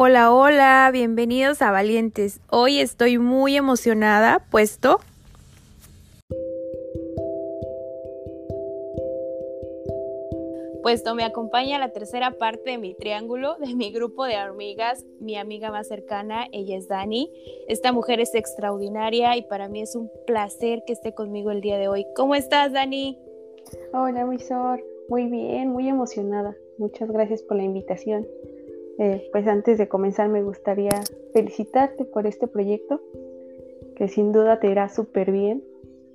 Hola, hola, bienvenidos a Valientes. Hoy estoy muy emocionada, puesto puesto me acompaña la tercera parte de mi triángulo, de mi grupo de amigas, mi amiga más cercana, ella es Dani. Esta mujer es extraordinaria y para mí es un placer que esté conmigo el día de hoy. ¿Cómo estás, Dani? Hola, Misor. Muy bien, muy emocionada. Muchas gracias por la invitación. Eh, pues antes de comenzar me gustaría felicitarte por este proyecto, que sin duda te irá súper bien.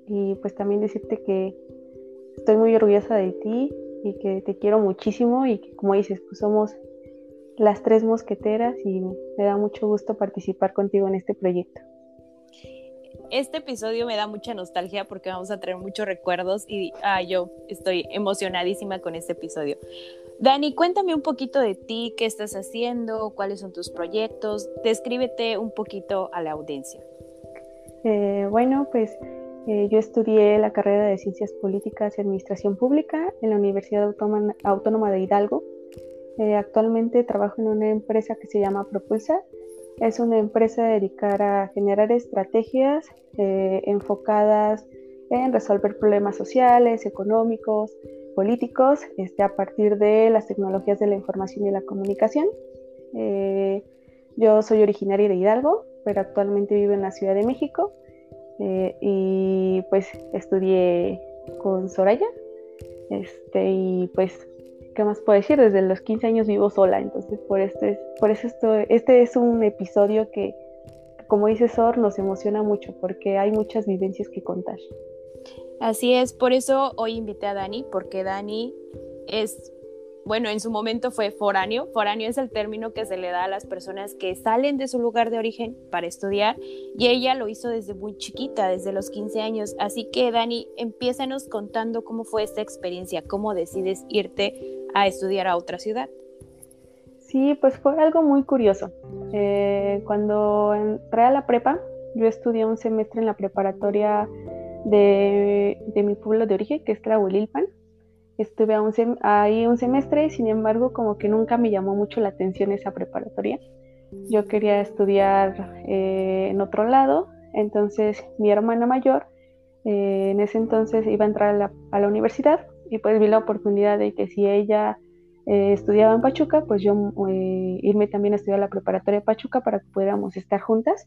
Y pues también decirte que estoy muy orgullosa de ti y que te quiero muchísimo y que como dices, pues somos las tres mosqueteras y me da mucho gusto participar contigo en este proyecto. Este episodio me da mucha nostalgia porque vamos a traer muchos recuerdos y ah, yo estoy emocionadísima con este episodio. Dani, cuéntame un poquito de ti, qué estás haciendo, cuáles son tus proyectos, descríbete un poquito a la audiencia. Eh, bueno, pues eh, yo estudié la carrera de Ciencias Políticas y Administración Pública en la Universidad Autónoma, de Hidalgo. Eh, actualmente trabajo en una empresa que se llama Propulsa. Es una empresa dedicada a generar estrategias enfocadas en resolver problemas sociales, económicos, políticos este, a partir de las tecnologías de la información y la comunicación. Eh, yo soy originaria de Hidalgo, pero actualmente vivo en la Ciudad de México eh, y pues estudié con Soraya este, y pues, ¿qué más puedo decir? Desde los 15 años vivo sola, entonces por, este, por eso esto, este es un episodio que, como dice Sor, nos emociona mucho porque hay muchas vivencias que contar. Así es, por eso hoy invité a Dani, porque Dani es, bueno, en su momento fue foráneo. Foráneo es el término que se le da a las personas que salen de su lugar de origen para estudiar y ella lo hizo desde muy chiquita, desde los 15 años. Así que Dani, empiézanos contando cómo fue esta experiencia, cómo decides irte a estudiar a otra ciudad. Sí, pues fue algo muy curioso. Eh, cuando entré a la prepa, yo estudié un semestre en la preparatoria de, mi pueblo de origen, que es Tlahuelilpan. Estuve ahí un semestre, sin embargo, como que nunca me llamó mucho la atención esa preparatoria. Yo quería estudiar eh, en otro lado, entonces mi hermana mayor eh, en ese entonces iba a entrar a la, universidad y pues vi la oportunidad de que si ella eh, estudiaba en Pachuca, pues yo irme también a estudiar la preparatoria de Pachuca para que pudiéramos estar juntas.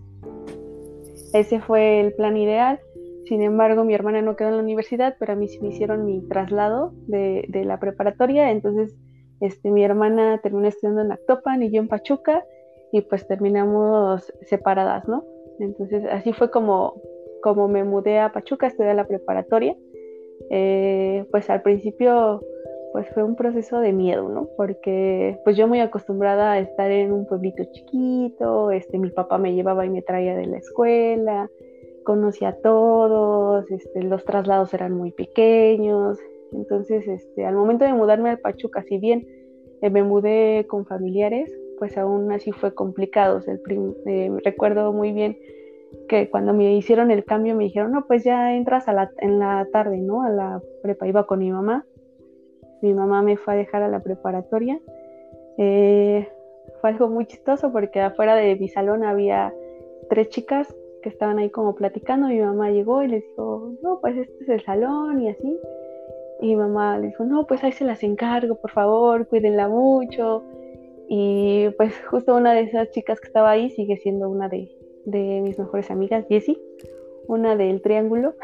Ese fue el plan ideal. Sin embargo, mi hermana no quedó en la universidad, pero a mí me hicieron mi traslado de, la preparatoria. Entonces, este, mi hermana terminó estudiando en Actopan y yo en Pachuca, y pues terminamos separadas, ¿no? Entonces, así fue como, como me mudé a Pachuca a estudiar la preparatoria. Eh, pues al principio pues fue un proceso de miedo, ¿no? Porque pues yo muy acostumbrada a estar en un pueblito chiquito, este, mi papá me llevaba y me traía de la escuela, conocía a todos, este, los traslados eran muy pequeños, entonces este, al momento de mudarme al Pachuca, si bien eh, me mudé con familiares, pues aún así fue complicado. eh, recuerdo muy bien que cuando me hicieron el cambio me dijeron, no, pues ya entras a la, en la tarde, ¿no? A la prepa, iba con mi mamá. Mi mamá me fue a dejar a la preparatoria. Eh, fue algo muy chistoso porque afuera de mi salón había tres chicas que estaban ahí como platicando, mi mamá llegó y les dijo, no, pues este es el salón y así. Y mi mamá le dijo, no, pues ahí se las encargo, por favor, cuídenla mucho. Y pues justo una de esas chicas que estaba ahí sigue siendo una de, de mis mejores amigas, Jessie, una del Triángulo.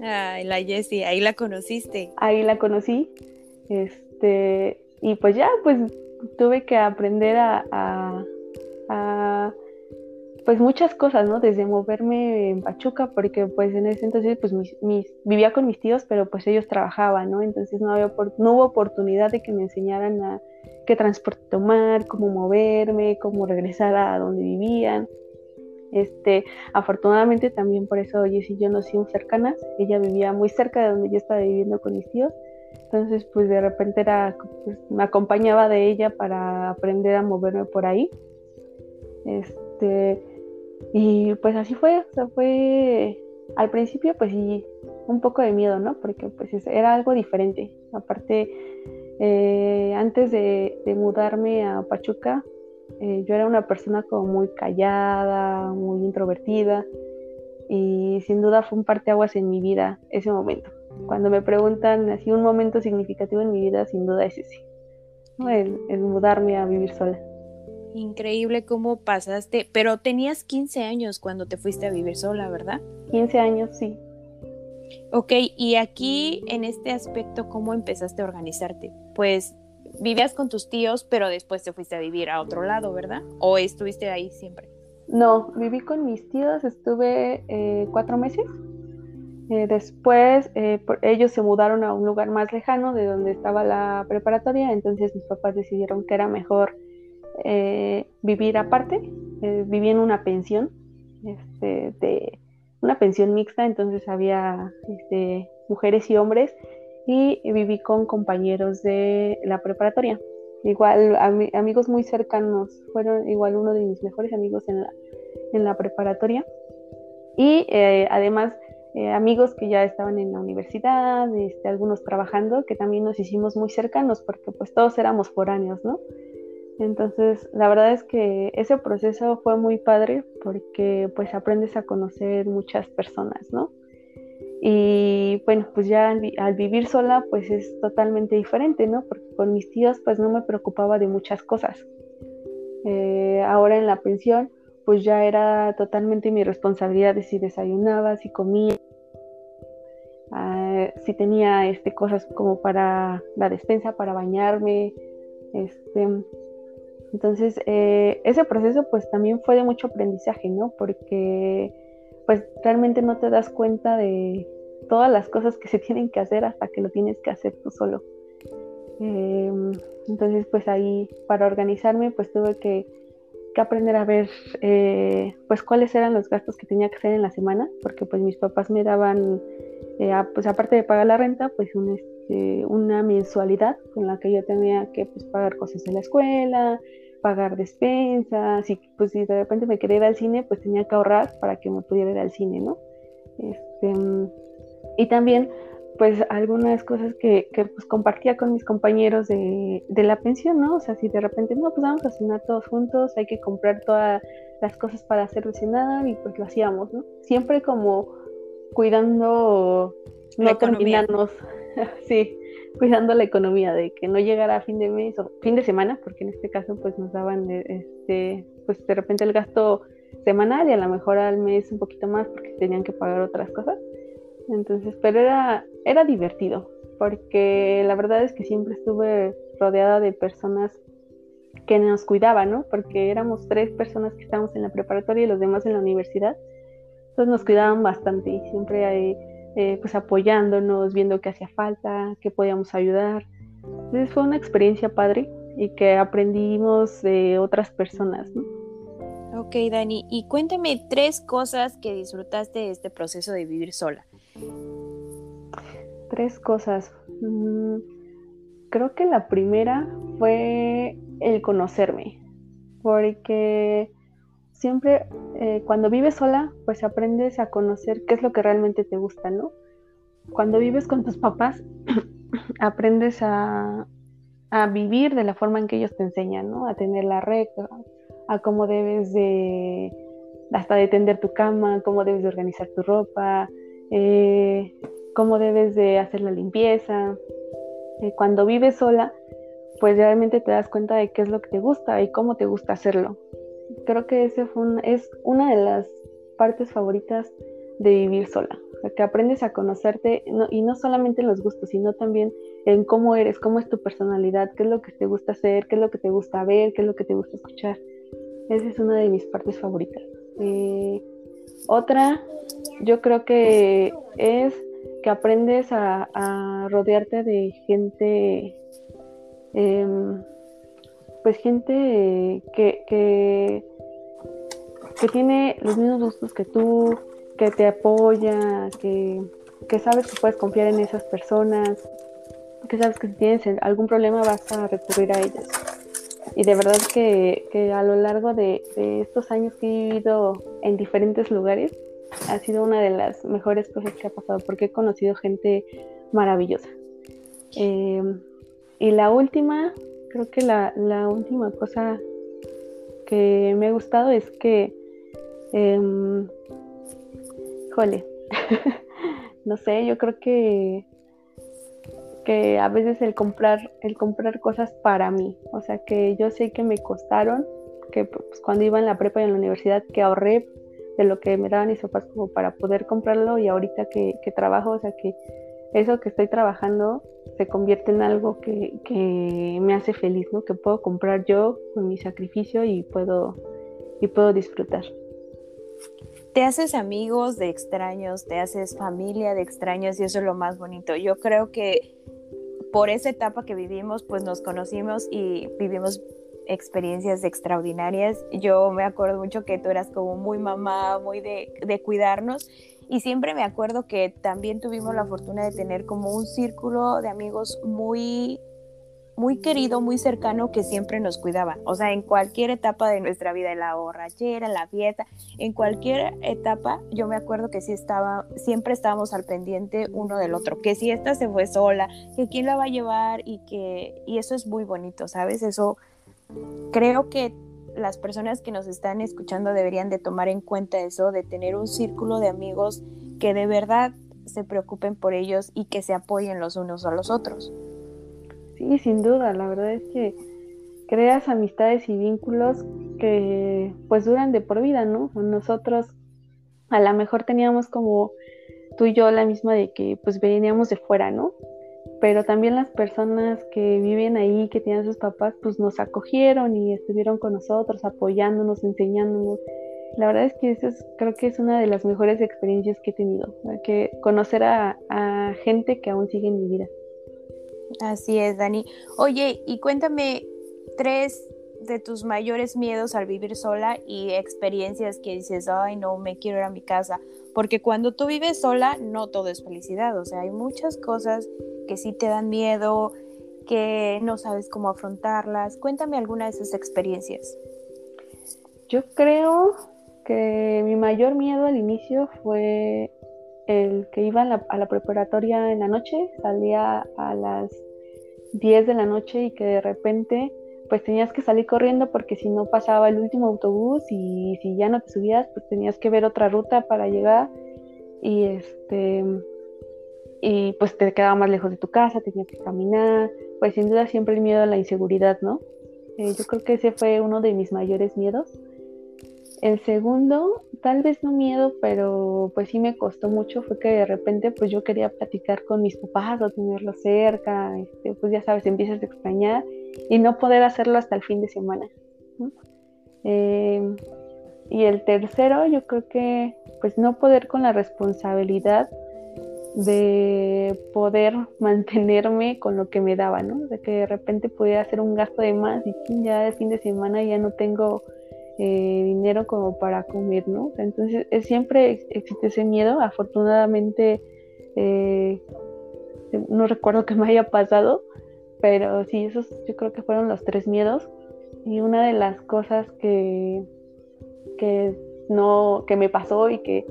Ay, la Jessie, ahí la conociste. Ahí la conocí. Este, y pues ya, pues tuve que aprender a pues muchas cosas, ¿no? Desde moverme en Pachuca, porque pues en ese entonces pues mis, vivía con mis tíos, pero pues ellos trabajaban, ¿no? Entonces no, había, no hubo oportunidad de que me enseñaran a qué transporte tomar, cómo moverme, cómo regresar a donde vivían. Este, afortunadamente también por eso Jess y yo nos hicimos cercanas. Ella vivía muy cerca de donde yo estaba viviendo con mis tíos. Entonces, pues de repente era, pues, me acompañaba de ella para aprender a moverme por ahí. Este, y pues así fue, o sea, fue al principio pues sí, un poco de miedo, ¿no? Porque pues era algo diferente. Aparte, eh, antes de, mudarme a Pachuca, eh, yo era una persona como muy callada, muy introvertida y sin duda fue un parteaguas en mi vida ese momento. Cuando me preguntan así un momento significativo en mi vida, sin duda es ese, el, mudarme a vivir sola. Increíble cómo pasaste, pero tenías 15 años cuando te fuiste a vivir sola, ¿verdad? 15 años, sí. Ok, y aquí en este aspecto, ¿cómo empezaste a organizarte? Pues vivías con tus tíos, pero después te fuiste a vivir a otro lado, ¿verdad? ¿O estuviste ahí siempre? No, viví con mis tíos, estuve eh, cuatro meses. Eh, después eh, ellos se mudaron a un lugar más lejano de donde estaba la preparatoria, entonces mis papás decidieron que era mejor vivir aparte. viví en una pensión, este, de una pensión mixta, entonces había este, mujeres y hombres y viví con compañeros de la preparatoria. Igual amigos muy cercanos, fueron igual uno de mis mejores amigos en la, en la preparatoria. Y eh, además eh, amigos que ya estaban en la universidad, este, algunos trabajando, que también nos hicimos muy cercanos porque pues todos éramos foráneos, ¿no? Entonces, la verdad es que ese proceso fue muy padre porque pues aprendes a conocer muchas personas, ¿no? Y bueno, pues ya al, vivir sola pues es totalmente diferente, ¿no? Porque con mis tíos pues no me preocupaba de muchas cosas. Eh, ahora en la pensión pues ya era totalmente mi responsabilidad de si desayunaba, si comía, ah, si tenía este, cosas como para la despensa, para bañarme. Este, entonces, eh, ese proceso pues también fue de mucho aprendizaje, ¿no? Porque pues realmente no te das cuenta de todas las cosas que se tienen que hacer hasta que lo tienes que hacer tú solo. Em, entonces, pues ahí para organizarme, pues tuve que, aprender a ver, eh, pues cuáles eran los gastos que tenía que hacer en la semana, porque pues mis papás me daban, eh, pues aparte de pagar la renta, pues este, una mensualidad con la que yo tenía que pues, pagar cosas de la escuela, pagar despensas y pues si de repente me quería ir al cine, pues tenía que ahorrar para que me pudiera ir al cine, ¿no? Este, y también pues algunas cosas que, que pues compartía con mis compañeros de, de, la pensión, ¿no? O sea, si de repente, no, pues vamos a cenar todos juntos, hay que comprar todas las cosas para hacer cenar y pues lo hacíamos, ¿no? Siempre como cuidando no terminarnos, sí, cuidando la economía, de que no llegara a fin de mes o fin de semana, porque en este caso pues nos daban este, pues de repente el gasto semanal y a lo mejor al mes un poquito más porque tenían que pagar otras cosas. Entonces, pero era, era divertido, porque la verdad es que siempre estuve rodeada de personas que nos cuidaban, ¿no? Porque éramos tres personas que estábamos en la preparatoria y los demás en la universidad. Entonces nos cuidaban bastante y siempre hay eh, pues apoyándonos, viendo qué hacía falta, qué podíamos ayudar. Entonces fue una experiencia padre y que aprendimos de otras personas, ¿no? Ok, Dani, y cuéntame tres cosas que disfrutaste de este proceso de vivir sola. Tres cosas. Mm, creo que la primera fue el conocerme, porque siempre eh, cuando vives sola, pues aprendes a conocer qué es lo que realmente te gusta, ¿no? Cuando vives con tus papás, aprendes a, vivir de la forma en que ellos te enseñan, ¿no? A tener la regla, a cómo debes de, hasta de tender tu cama, cómo debes de organizar tu ropa, eh, cómo debes de hacer la limpieza. Eh, cuando vives sola, pues realmente te das cuenta de qué es lo que te gusta y cómo te gusta hacerlo creo que ese fue es una de las partes favoritas de vivir sola. que aprendes a conocerte y no solamente en los gustos, sino también en cómo eres, cómo es tu personalidad, qué es lo que te gusta hacer, qué es lo que te gusta ver, qué es lo que te gusta escuchar. Esa es una de mis partes favoritas. Eh, otra, yo creo que es que aprendes a, rodearte de gente em, pues gente que, que, tiene los mismos gustos que tú, que te apoya, que, sabes que puedes confiar en esas personas, que sabes que si tienes algún problema vas a recurrir a ellas. Y de verdad que, a lo largo de, estos años que he vivido en diferentes lugares, ha sido una de las mejores cosas que ha pasado porque he conocido gente maravillosa. Eh, y la última, creo que la, última cosa que me ha gustado es que, eh, jole, no sé, yo creo que que a veces el comprar el comprar cosas para mí, o sea que yo sé que me costaron, que pues, cuando iba en la prepa y en la universidad que ahorré de lo que me daban mis papás como para poder comprarlo y ahorita que, que trabajo, o sea que eso que estoy trabajando se convierte en algo que, que, me hace feliz, ¿no? Que puedo comprar yo con mi sacrificio y puedo, y puedo disfrutar. Te haces amigos de extraños, te haces familia de extraños y eso es lo más bonito. Yo creo que por esa etapa que vivimos, pues nos conocimos y vivimos experiencias extraordinarias. Yo me acuerdo mucho que tú eras como muy mamá, muy de, de cuidarnos y siempre me acuerdo que también tuvimos la fortuna de tener como un círculo de amigos muy muy querido, muy cercano que siempre nos cuidaba. O sea, en cualquier etapa de nuestra vida, en la borrachera, en la fiesta, en cualquier etapa, yo me acuerdo que sí estaba, siempre estábamos al pendiente uno del otro. Que si esta se fue sola, que quién la va a llevar y que, y eso es muy bonito, ¿sabes? Eso creo que las personas que nos están escuchando deberían de tomar en cuenta eso, de tener un círculo de amigos que de verdad se preocupen por ellos y que se apoyen los unos a los otros. Sí, sin duda, la verdad es que creas amistades y vínculos que pues duran de por vida, ¿no? Nosotros a lo mejor teníamos como tú y yo la misma de que pues veníamos de fuera, ¿no? Pero también las personas que viven ahí, que tienen sus papás, pues nos acogieron y estuvieron con nosotros, apoyándonos, enseñándonos. La verdad es que eso creo que es una de las mejores experiencias que he tenido, que conocer a, a gente que aún sigue en mi vida. Así es, Dani. Oye, y cuéntame tres de tus mayores miedos al vivir sola y experiencias que dices, ay, no, me quiero ir a mi casa. Porque cuando tú vives sola, no todo es felicidad. O sea, hay muchas cosas que sí te dan miedo, que no sabes cómo afrontarlas. Cuéntame alguna de esas experiencias. Yo creo que mi mayor miedo al inicio fue el que iba a la, a la, preparatoria en la noche, salía a las 10 de la noche y que de repente pues tenías que salir corriendo porque si no pasaba el último autobús y si ya no te subías pues tenías que ver otra ruta para llegar y este y pues te quedaba más lejos de tu casa, tenías que caminar, pues sin duda siempre el miedo a la inseguridad, ¿no? Eh, yo creo que ese fue uno de mis mayores miedos. El segundo, tal vez no miedo, pero pues sí me costó mucho, fue que de repente pues yo quería platicar con mis papás o tenerlos cerca, este, pues ya sabes, empiezas a extrañar y no poder hacerlo hasta el fin de semana. Eh, y el tercero, yo creo que pues no poder con la responsabilidad de poder mantenerme con lo que me daba, ¿no? De que de repente podía hacer un gasto de más y ya de fin de semana ya no tengo eh, dinero como para comer, ¿no? Entonces siempre existe ese miedo. Afortunadamente eh, no recuerdo que me haya pasado, pero sí, esos yo creo que fueron los tres miedos. Y una de las cosas que, que no, que me pasó y que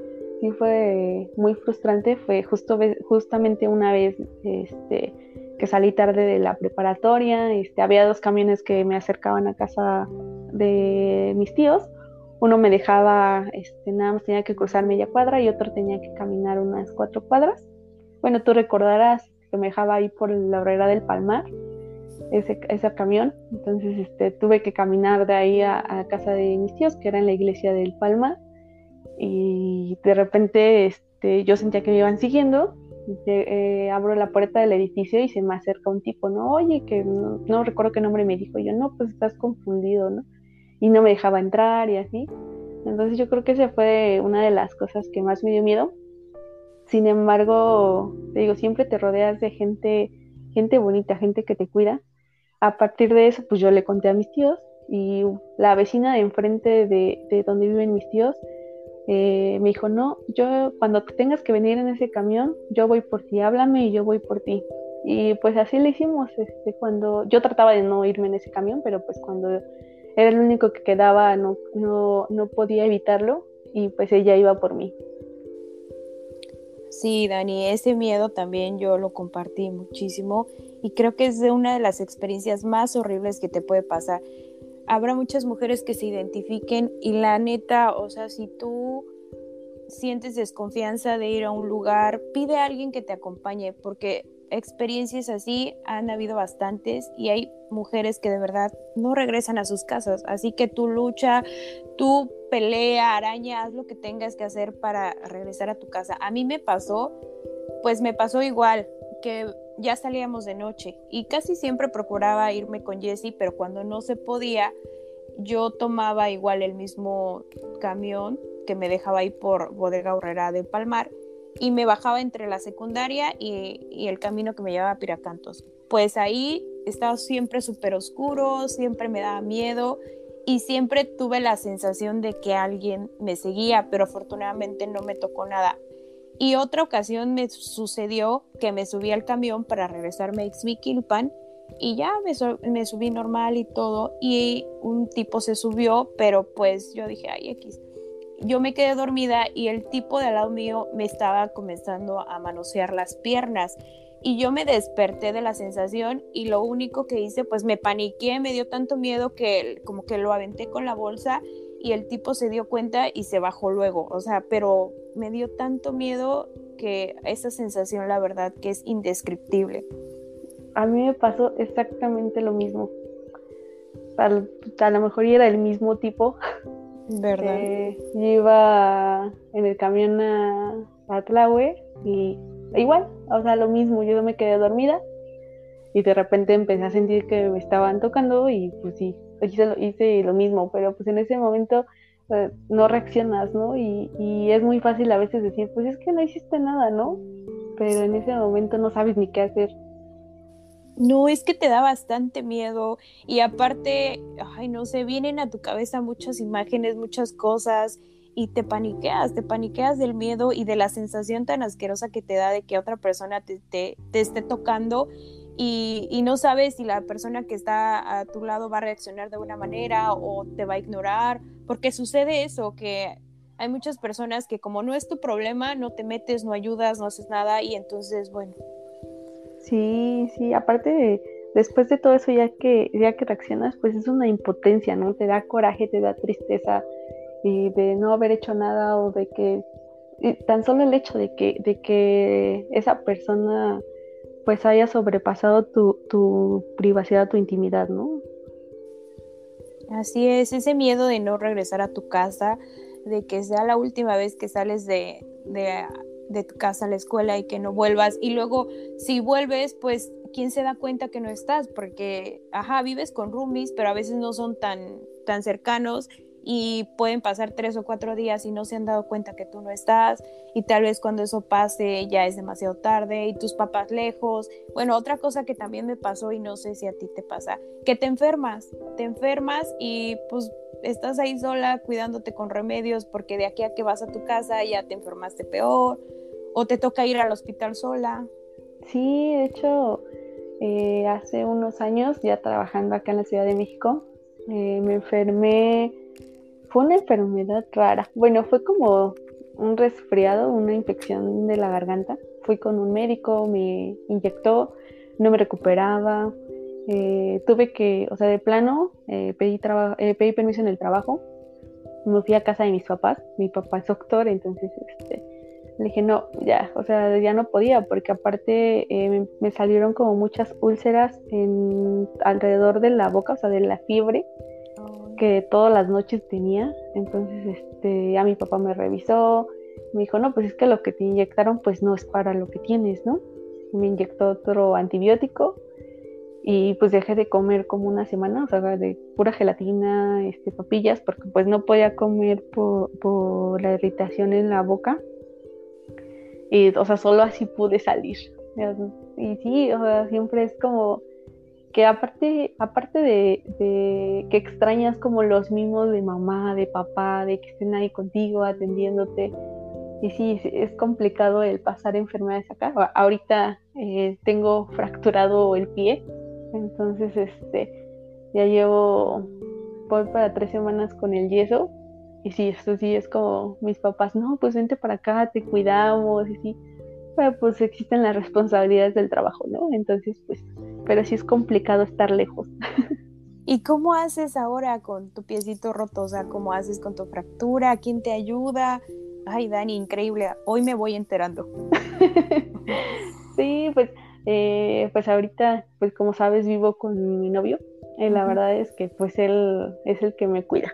sí fue muy frustrante fue justo justamente una vez este, que salí tarde de la preparatoria, este, había dos camiones que me acercaban a casa de mis tíos, uno me dejaba, este, nada más tenía que cruzar media cuadra y otro tenía que caminar unas cuatro cuadras. Bueno, tú recordarás que me dejaba ahí por la horrera del Palmar, ese, ese camión, entonces este, tuve que caminar de ahí a, a casa de mis tíos, que era en la iglesia del Palmar, y de repente este, yo sentía que me iban siguiendo. Eh, abro la puerta del edificio y se me acerca un tipo, ¿no? Oye, que no, recuerdo qué nombre me dijo. yo, no, pues estás confundido, ¿no? Y no me dejaba entrar y así. Entonces yo creo que esa fue una de las cosas que más me dio miedo. Sin embargo, te digo, siempre te rodeas de gente, gente bonita, gente que te cuida. A partir de eso, pues yo le conté a mis tíos y la vecina de enfrente de, de donde viven mis tíos eh, me dijo, no, yo cuando tengas que venir en ese camión, yo voy por ti, háblame y yo voy por ti. Y pues así le hicimos, este, cuando yo trataba de no irme en ese camión, pero pues cuando era el único que quedaba, no, no, no podía evitarlo y pues ella iba por mí. Sí, Dani, ese miedo también yo lo compartí muchísimo y creo que es de una de las experiencias más horribles que te puede pasar habrá muchas mujeres que se identifiquen y la neta, o sea, si tú sientes desconfianza de ir a un lugar, pide a alguien que te acompañe, porque experiencias así han habido bastantes y hay mujeres que de verdad no regresan a sus casas. Así que tú lucha, tú pelea, araña, haz lo que tengas que hacer para regresar a tu casa. A mí me pasó, pues me pasó igual, que ya salíamos de noche y casi siempre procuraba irme con Jessie, pero cuando no se podía, yo tomaba igual el mismo camión que me dejaba ahí por Bodega Horrera del Palmar y me bajaba entre la secundaria y, el camino que me llevaba a Piracantos. Pues ahí estaba siempre súper oscuro, siempre me daba miedo y siempre tuve la sensación de que alguien me seguía, pero afortunadamente no me tocó nada. Y otra ocasión me sucedió que me subí al camión para regresarme a Ixmiquilpan y ya me, me, subí normal y todo y un tipo se subió, pero pues yo dije, ay, X yo me quedé dormida y el tipo de al lado mío me estaba comenzando a manosear las piernas. Y yo me desperté de la sensación y lo único que hice pues me paniqué, me dio tanto miedo que como que lo aventé con la bolsa y el tipo se dio cuenta y se bajó luego, o sea, pero me dio tanto miedo que esa sensación la verdad que es indescriptible. A mí me pasó exactamente lo mismo. A, a lo mejor era el mismo tipo, ¿Verdad? Eh, yo iba en el camión a, a Tlaue y igual, o sea, lo mismo, yo me quedé dormida y de repente empecé a sentir que me estaban tocando y pues sí, hice lo, hice lo mismo, pero pues en ese momento no reaccionas, ¿no? Y, y es muy fácil a veces decir, pues es que no hiciste nada, ¿no? Pero en ese momento no sabes ni qué hacer. No, es que te da bastante miedo y aparte, ay, no sé, vienen a tu cabeza muchas imágenes, muchas cosas y te paniqueas, te paniqueas del miedo y de la sensación tan asquerosa que te da de que otra persona te, te, esté tocando y, no sabes si la persona que está a tu lado va a reaccionar de una manera o te va a ignorar, porque sucede eso, que hay muchas personas que como no es tu problema, no te metes, no ayudas, no haces nada y entonces, bueno, Sí, sí, aparte después de todo eso ya que ya que reaccionas, pues es una impotencia, ¿no? Te da coraje, te da tristeza y de no haber hecho nada o de que tan solo el hecho de que de que esa persona pues haya sobrepasado tu, tu privacidad, tu intimidad, ¿no? Así es, ese miedo de no regresar a tu casa, de que sea la última vez que sales de, de de tu casa a la escuela y que no vuelvas. Y luego, si vuelves, pues, ¿quién se da cuenta que no estás? Porque, ajá, vives con roomies, pero a veces no son tan, tan cercanos y pueden pasar tres o cuatro días y no se han dado cuenta que tú no estás y tal vez cuando eso pase ya es demasiado tarde y tus papás lejos. Bueno, otra cosa que también me pasó y no sé si a ti te pasa, que te enfermas, te enfermas y pues estás ahí sola cuidándote con remedios porque de aquí a que vas a tu casa ya te enfermaste peor o te toca ir al hospital sola. Sí, de hecho, eh, hace unos años, ya trabajando acá en la Ciudad de México, eh, me enfermé, fue una enfermedad rara. Bueno, fue como un resfriado, una infección de la garganta. Fui con un médico, me inyectó, no me recuperaba, eh, tuve que, o sea, de plano, eh, pedí, eh, pedí permiso en el trabajo, me fui a casa de mis papás, mi papá es doctor, entonces este, le dije, no, ya, o sea, ya no podía, porque aparte me, salieron como muchas úlceras en, alrededor de la boca, o sea, de la fiebre que todas las noches tenía, entonces este, ya mi papá me revisó, me dijo, no, pues es que lo que te inyectaron pues no es para lo que tienes, ¿no? Me inyectó otro antibiótico y pues dejé de comer como una semana, o sea, de pura gelatina, este, papillas, porque pues no podía comer por, la irritación en la boca. Y, o sea, solo así pude salir. Y sí, o sea, siempre es como que aparte, aparte de, de, que extrañas como los mimos de mamá, de papá, de que estén ahí contigo atendiéndote. Y sí, es complicado el pasar enfermedades acá. Ahorita eh, tengo fracturado el pie, entonces, este, ya llevo, voy para tres semanas con el yeso. Y sí, esto sí es como mis papás, no, pues vente para acá, te cuidamos, y sí. Pero pues existen las responsabilidades del trabajo, ¿no? Entonces, pues, pero sí es complicado estar lejos. ¿Y cómo haces ahora con tu piecito roto? O sea, ¿cómo haces con tu fractura? ¿Quién te ayuda? Ay, Dani, increíble. Hoy me voy enterando. sí, pues, eh, pues ahorita, pues como sabes, vivo con mi novio. Y la verdad es que pues él es el que me cuida.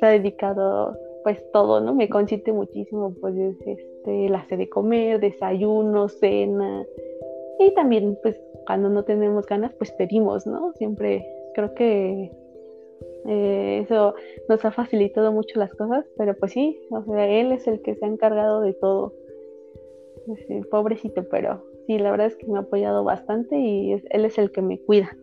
Se ha dedicado pues todo, ¿no? Me consiente muchísimo, pues este, la de comer, desayuno, cena. Y también pues cuando no tenemos ganas, pues pedimos, ¿no? Siempre creo que eh, eso nos ha facilitado mucho las cosas, pero pues sí, o sea, él es el que se ha encargado de todo. pobrecito, pero sí, la verdad es que me ha apoyado bastante y él es el que me cuida.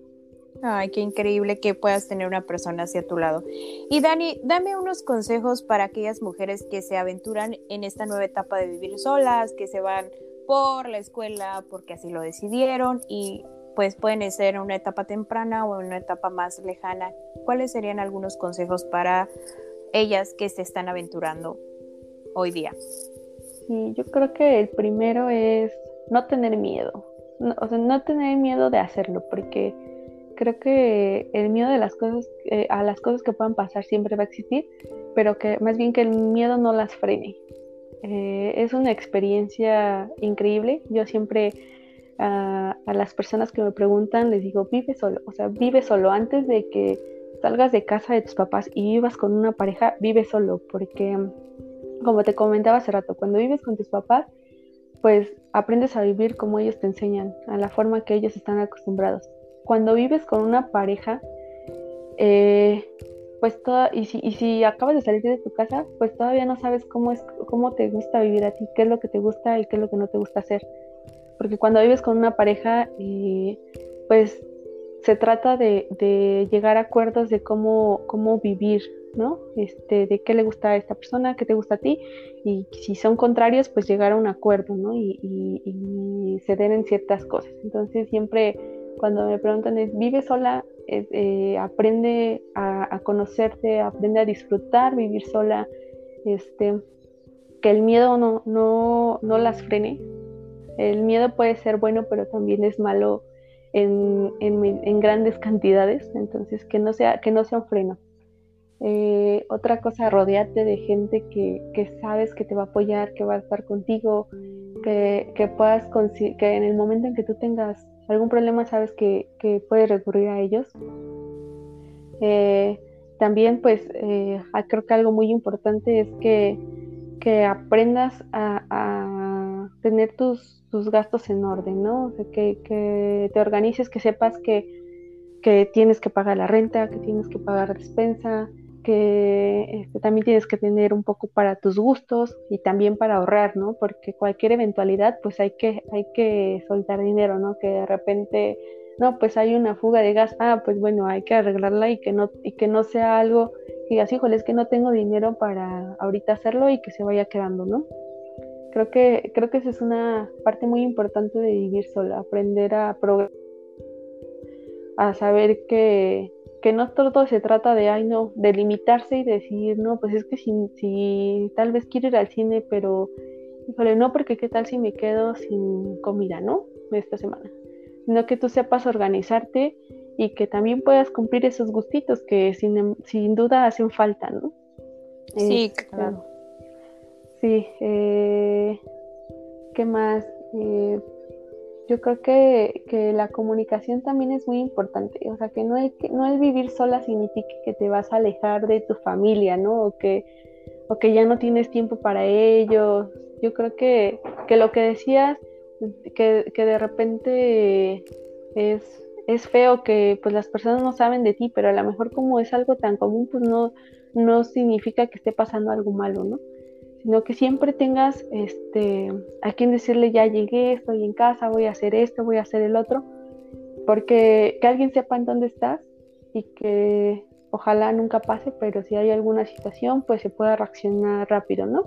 Ay, qué increíble que puedas tener una persona hacia tu lado. Y Dani, dame unos consejos para aquellas mujeres que se aventuran en esta nueva etapa de vivir solas, que se van por la escuela porque así lo decidieron y pues pueden ser en una etapa temprana o en una etapa más lejana. ¿Cuáles serían algunos consejos para ellas que se están aventurando hoy día? Sí, yo creo que el primero es no tener miedo. o sea, no tener miedo de hacerlo, porque creo que el miedo de las cosas, eh, a las cosas que puedan pasar siempre va a existir, pero que más bien que el miedo no las frene. Eh, es una experiencia increíble. Yo siempre a, las personas que me preguntan les digo, vive solo, o sea, vive solo. Antes de que salgas de casa de tus papás y vivas con una pareja, vive solo, porque como te comentaba hace rato, cuando vives con tus papás, pues aprendes a vivir como ellos te enseñan, a la forma que ellos están acostumbrados. Cuando vives con una pareja, eh, pues y si, y si acabas de salir de tu casa, pues todavía no sabes cómo es, cómo te gusta vivir a ti, qué es lo que te gusta y qué es lo que no te gusta hacer porque cuando vives con una pareja, eh, pues se trata de, llegar a acuerdos de cómo, cómo vivir, ¿no? Este, de qué le gusta a esta persona, qué te gusta a ti, y si son contrarios, pues llegar a un acuerdo, ¿no? Y, ceder en ciertas cosas. Entonces siempre cuando me preguntan es, ¿vive sola? Eh, aprende a, conocerte, aprende a disfrutar, vivir sola, este, que el miedo no, no, no las frene, el miedo puede ser bueno, pero también es malo en, grandes cantidades, entonces que no sea, que no sea un freno. Eh, otra cosa, rodearte de gente que, sabes que te va a apoyar, que va a estar contigo, que, puedas, que en el momento en que tú tengas algún problema sabes que, puedes recurrir a ellos. Eh, también, pues, eh, creo que algo muy importante es que, aprendas a tener tus, tus gastos en orden, ¿no? O sea, que, te organices, que sepas que, que, tienes que pagar la renta, que tienes que pagar despensa, que este, también tienes que tener un poco para tus gustos y también para ahorrar, ¿no? Porque cualquier eventualidad, pues hay que, hay que soltar dinero, ¿no? Que de repente, no, pues hay una fuga de gas, ah, pues bueno, hay que arreglarla y que no, y que no sea algo que digas, híjole, es que no tengo dinero para ahorita hacerlo y que se vaya quedando, ¿no? Creo que, creo que esa es una parte muy importante de vivir sola, aprender a a saber que, no todo se trata de, ay, no, de limitarse y decir, no, pues es que si, si tal vez quiero ir al cine, pero, híjole, no, porque qué tal si me quedo sin comida, ¿no? Esta semana. Sino que tú sepas organizarte y que también puedas cumplir esos gustitos que sin, sin duda hacen falta, ¿no? Sí, este, claro. Sí, eh, ¿qué más? Eh, yo creo que, la comunicación también es muy importante, o sea, que no, es que no el vivir sola significa que te vas a alejar de tu familia, ¿no? O que, o que ya no tienes tiempo para ellos. Yo creo que, que lo que decías, que, que de repente es, es feo que pues las personas no saben de ti, pero a lo mejor como es algo tan común, pues no, no significa que esté pasando algo malo, ¿no? Sino que siempre tengas este, a quien decirle ya llegué, estoy en casa, voy a hacer esto, voy a hacer el otro, porque que alguien sepa en dónde estás y que ojalá nunca pase, pero si hay alguna situación, pues se pueda reaccionar rápido, ¿no?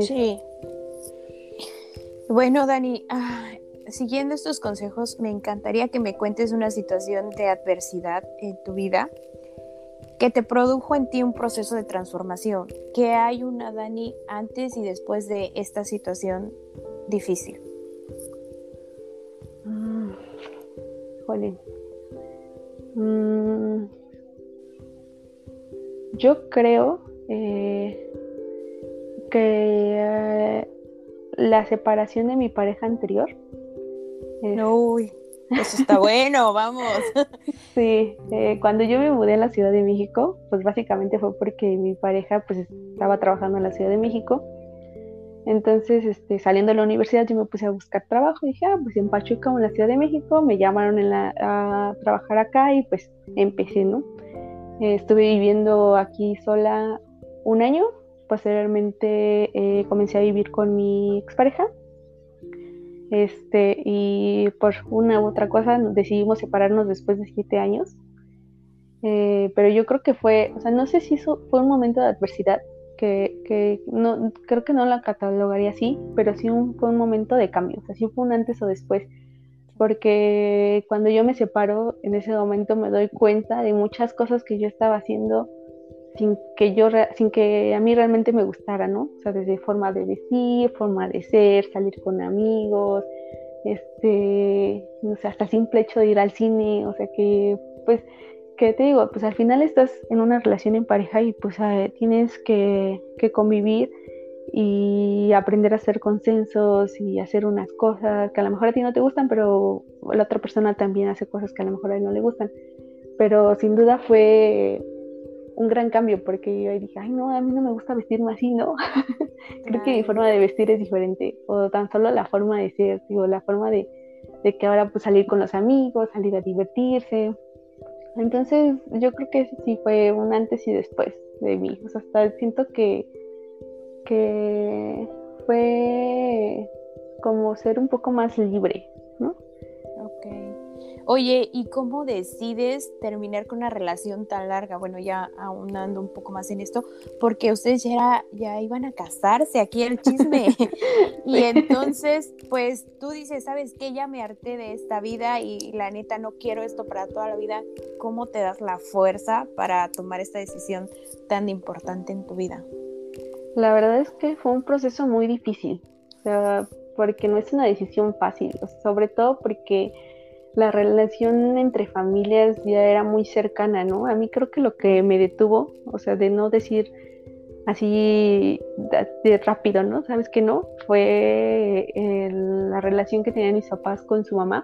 Sí. Bueno, Dani, ah, siguiendo estos consejos, me encantaría que me cuentes una situación de adversidad en tu vida que te produjo en ti un proceso de transformación, que hay una Dani antes y después de esta situación difícil. Mm, Mm, yo creo eh, que eh, la separación de mi pareja anterior. Uy, eso está bueno, vamos. Sí, eh, cuando yo me mudé a la Ciudad de México, pues básicamente fue porque mi pareja pues estaba trabajando en la Ciudad de México. Entonces, este, saliendo de la universidad, yo me puse a buscar trabajo. Y dije, ah, pues en Pachuca o en la Ciudad de México, me llamaron a trabajar acá y pues empecé, ¿no? estuve viviendo aquí sola un año. Posteriormente eh, comencé a vivir con mi expareja. Este, y por una u otra cosa decidimos separarnos después de siete años. Eh, pero yo creo que fue, o sea, no sé si eso fue un momento de adversidad, que, que no, creo que no la catalogaría así, pero sí fue un momento de cambio, o sea, sí fue un antes o después porque cuando yo me separo, en ese momento me doy cuenta de muchas cosas que yo estaba haciendo sin que yo sin que a mí realmente me gustara, ¿no? O sea, desde forma de vestir, forma de ser, salir con amigos, este, no sé, hasta simple hecho de ir al cine, o sea que pues que te digo, pues al final estás en una relación en pareja y pues eh, tienes que, que convivir y aprender a hacer consensos y hacer unas cosas que a lo mejor a ti no te gustan, pero la otra persona también hace cosas que a lo mejor a él no le gustan. Pero sin duda fue un gran cambio porque yo dije, ay no, a mí no me gusta vestirme así, ¿no? Creo que mi forma de vestir es diferente, o tan solo la forma de ser, digo, la forma de, de que ahora pues salir con los amigos, salir a divertirse. Entonces yo creo que sí fue un antes y después de mí, o sea, hasta siento que que fue como ser un poco más libre, ¿no? Oye, ¿y cómo decides terminar con una relación tan larga? Bueno, ya aunando un poco más en esto, porque ustedes ya, ya iban a casarse, aquí el chisme. y entonces, pues tú dices, ¿sabes qué? Ya me harté de esta vida y la neta no quiero esto para toda la vida. ¿Cómo te das la fuerza para tomar esta decisión tan importante en tu vida? La verdad es que fue un proceso muy difícil, o sea, porque no es una decisión fácil, sobre todo porque la relación entre familias ya era muy cercana, ¿no? A mí creo que lo que me detuvo, o sea, de no decir así de, rápido, ¿no? ¿Sabes que no? Fue la relación que tenían mis papás con su mamá,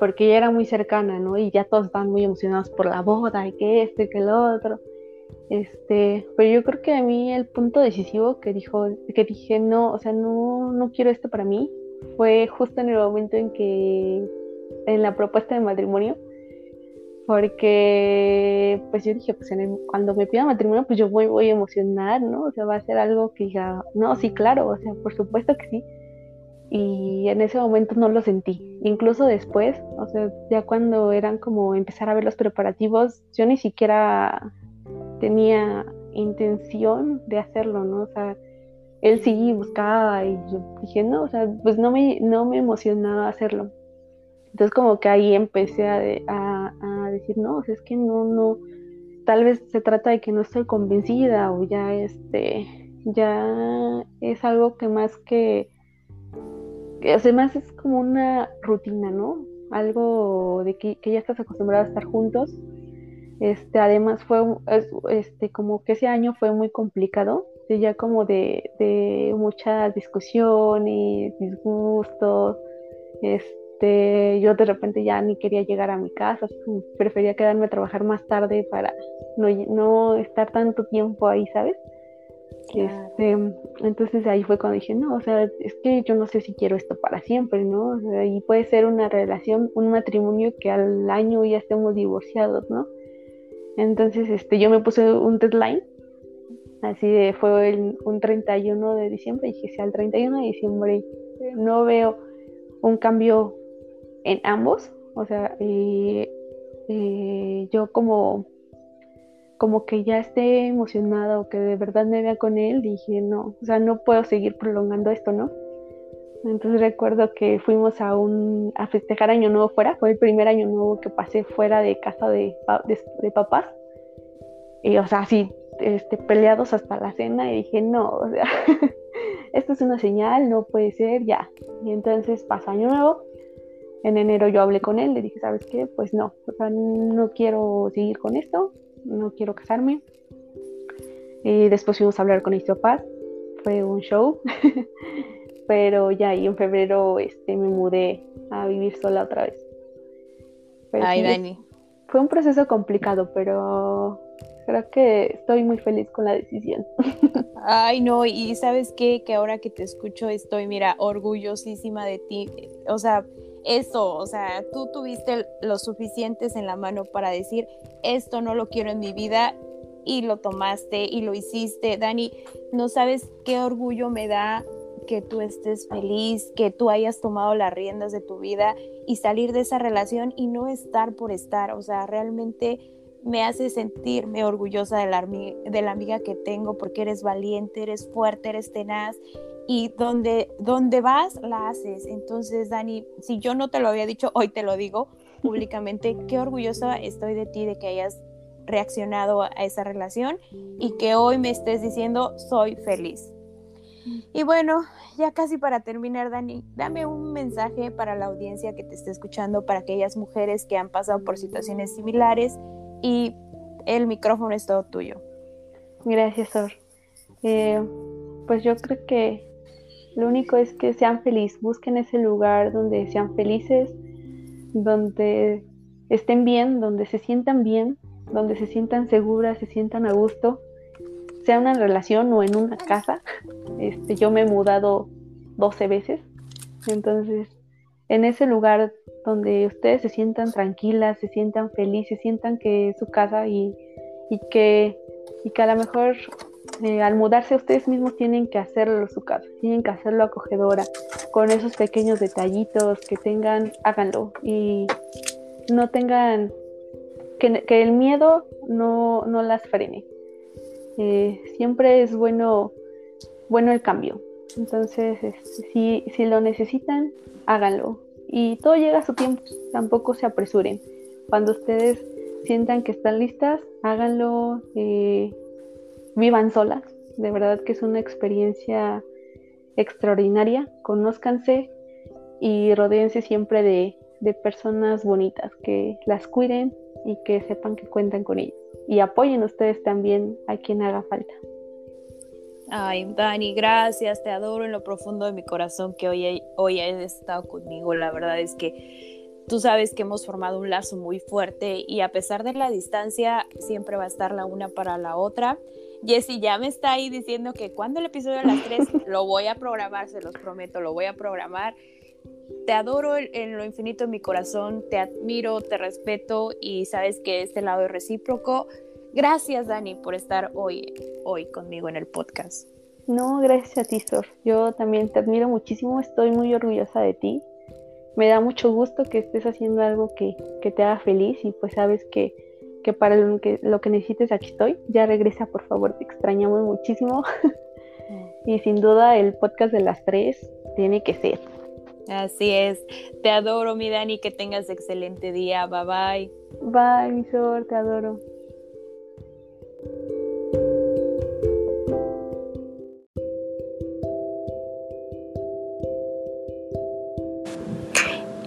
porque ella era muy cercana, ¿no? Y ya todos estaban muy emocionados por la boda y que esto y que lo otro. Este, pero yo creo que a mí el punto decisivo que dijo, que dije no, o sea, no, no quiero esto para mí, fue justo en el momento en que, en la propuesta de matrimonio, porque pues yo dije, pues cuando me pida matrimonio, pues yo voy, voy a emocionar, ¿no? O sea, va a ser algo que diga, no, sí, claro, o sea, por supuesto que sí. Y en ese momento no lo sentí. Incluso después, o sea, ya cuando eran como empezar a ver los preparativos, yo ni siquiera tenía intención de hacerlo, ¿no? O sea, él sí buscaba y yo dije, no, o sea, pues no me, no me emocionaba hacerlo. Entonces como que ahí empecé a, a, decir, no, es que no, no, tal vez se trata de que no estoy convencida o ya este, ya es algo que más que, que además es como una rutina, ¿no? Algo de que, que ya estás acostumbrado a estar juntos este, además fue este, como que ese año fue muy complicado, ya como de, de muchas discusiones, disgustos, este, yo de repente ya ni quería llegar a mi casa, prefería quedarme a trabajar más tarde para no, no estar tanto tiempo ahí, ¿sabes? Este, entonces ahí fue cuando dije, no, o sea, es que yo no sé si quiero esto para siempre, ¿no? y puede ser una relación, un matrimonio que al año ya estemos divorciados, ¿no? Entonces, este, yo me puse un deadline, así de, fue el, un 31 de diciembre, y dije, si al 31 de diciembre no veo un cambio en ambos, o sea, eh, eh, yo como, como que ya esté emocionada o que de verdad me vea con él, dije, no, o sea, no puedo seguir prolongando esto, ¿no? Entonces recuerdo que fuimos a un a festejar año nuevo fuera, fue el primer año nuevo que pasé fuera de casa de, de, papás. Y o sea, así este, peleados hasta la cena y dije, no, o sea, esto es una señal, no puede ser, ya. Y entonces pasa año nuevo En enero yo hablé con él, le dije, ¿sabes qué? Pues no, no quiero seguir con esto, no quiero casarme. Y después fuimos a hablar con mis papás, fue un show, pero ya ahí en febrero este, me mudé a vivir sola otra vez. Ay, Dani. Fue un proceso complicado, pero creo que estoy muy feliz con la decisión. Ay, no, y sabes qué, que ahora que te escucho estoy, mira, orgullosísima de ti. O sea, eso, o sea, tú tuviste lo suficientes en la mano para decir, esto no lo quiero en mi vida y lo tomaste y lo hiciste. Dani, no sabes qué orgullo me da que tú estés feliz, que tú hayas tomado las riendas de tu vida y salir de esa relación y no estar por estar. O sea, realmente me hace sentirme orgullosa de la, de la amiga que tengo porque eres valiente, eres fuerte, eres tenaz y donde, donde vas la haces. Entonces, Dani, si yo no te lo había dicho, hoy te lo digo públicamente, qué orgullosa estoy de ti de que hayas reaccionado a esa relación y que hoy me estés diciendo soy feliz. Y bueno, ya casi para terminar, Dani, dame un mensaje para la audiencia que te esté escuchando, para aquellas mujeres que han pasado por situaciones similares y el micrófono es todo tuyo. Gracias, Sor. Eh, pues yo creo que lo único es que sean felices, busquen ese lugar donde sean felices, donde estén bien, donde se sientan bien, donde se sientan seguras, se sientan a gusto, sea una relación o en una casa. Este, yo me he mudado 12 veces, entonces en ese lugar donde ustedes se sientan tranquilas, se sientan felices, sientan que es su casa y, que, y que a lo mejor al mudarse ustedes mismos tienen que hacerlo su casa, tienen que hacerlo acogedora, con esos pequeños detallitos que tengan, háganlo y no tengan que, el miedo no, las frene. Eh, siempre es bueno, bueno el cambio. Entonces, si, si lo necesitan, háganlo. Y todo llega a su tiempo, tampoco se apresuren. Cuando ustedes sientan que están listas, háganlo, eh, vivan solas. De verdad que es una experiencia extraordinaria. Conózcanse y rodeense siempre de, de personas bonitas que las cuiden, y que sepan que cuentan con ellos. Y apoyen ustedes también a quien haga falta. Ay, Dani, gracias, te adoro en lo profundo de mi corazón que hoy, hoy hayas estado conmigo. La verdad es que tú sabes que hemos formado un lazo muy fuerte y a pesar de la distancia, siempre va a estar la una para la otra. Jessy ya me está ahí diciendo que cuando el episodio de las tres lo voy a programar, se los prometo, lo voy a programar te adoro en lo infinito de mi corazón, te admiro, te respeto y sabes que este lado es recíproco. Gracias, Dani, por estar hoy, hoy conmigo en el podcast. No, gracias a ti, Sor. Yo también te admiro muchísimo, estoy muy orgullosa de ti. Me da mucho gusto que estés haciendo algo que, te haga feliz y pues sabes que, que para lo que, lo que necesites aquí estoy. Ya regresa, por favor, te extrañamos muchísimo. Y sin duda el podcast de las tres tiene que ser. Así es. Te adoro, mi Dani, que tengas excelente día. Bye bye. Bye, mi Sor, te adoro.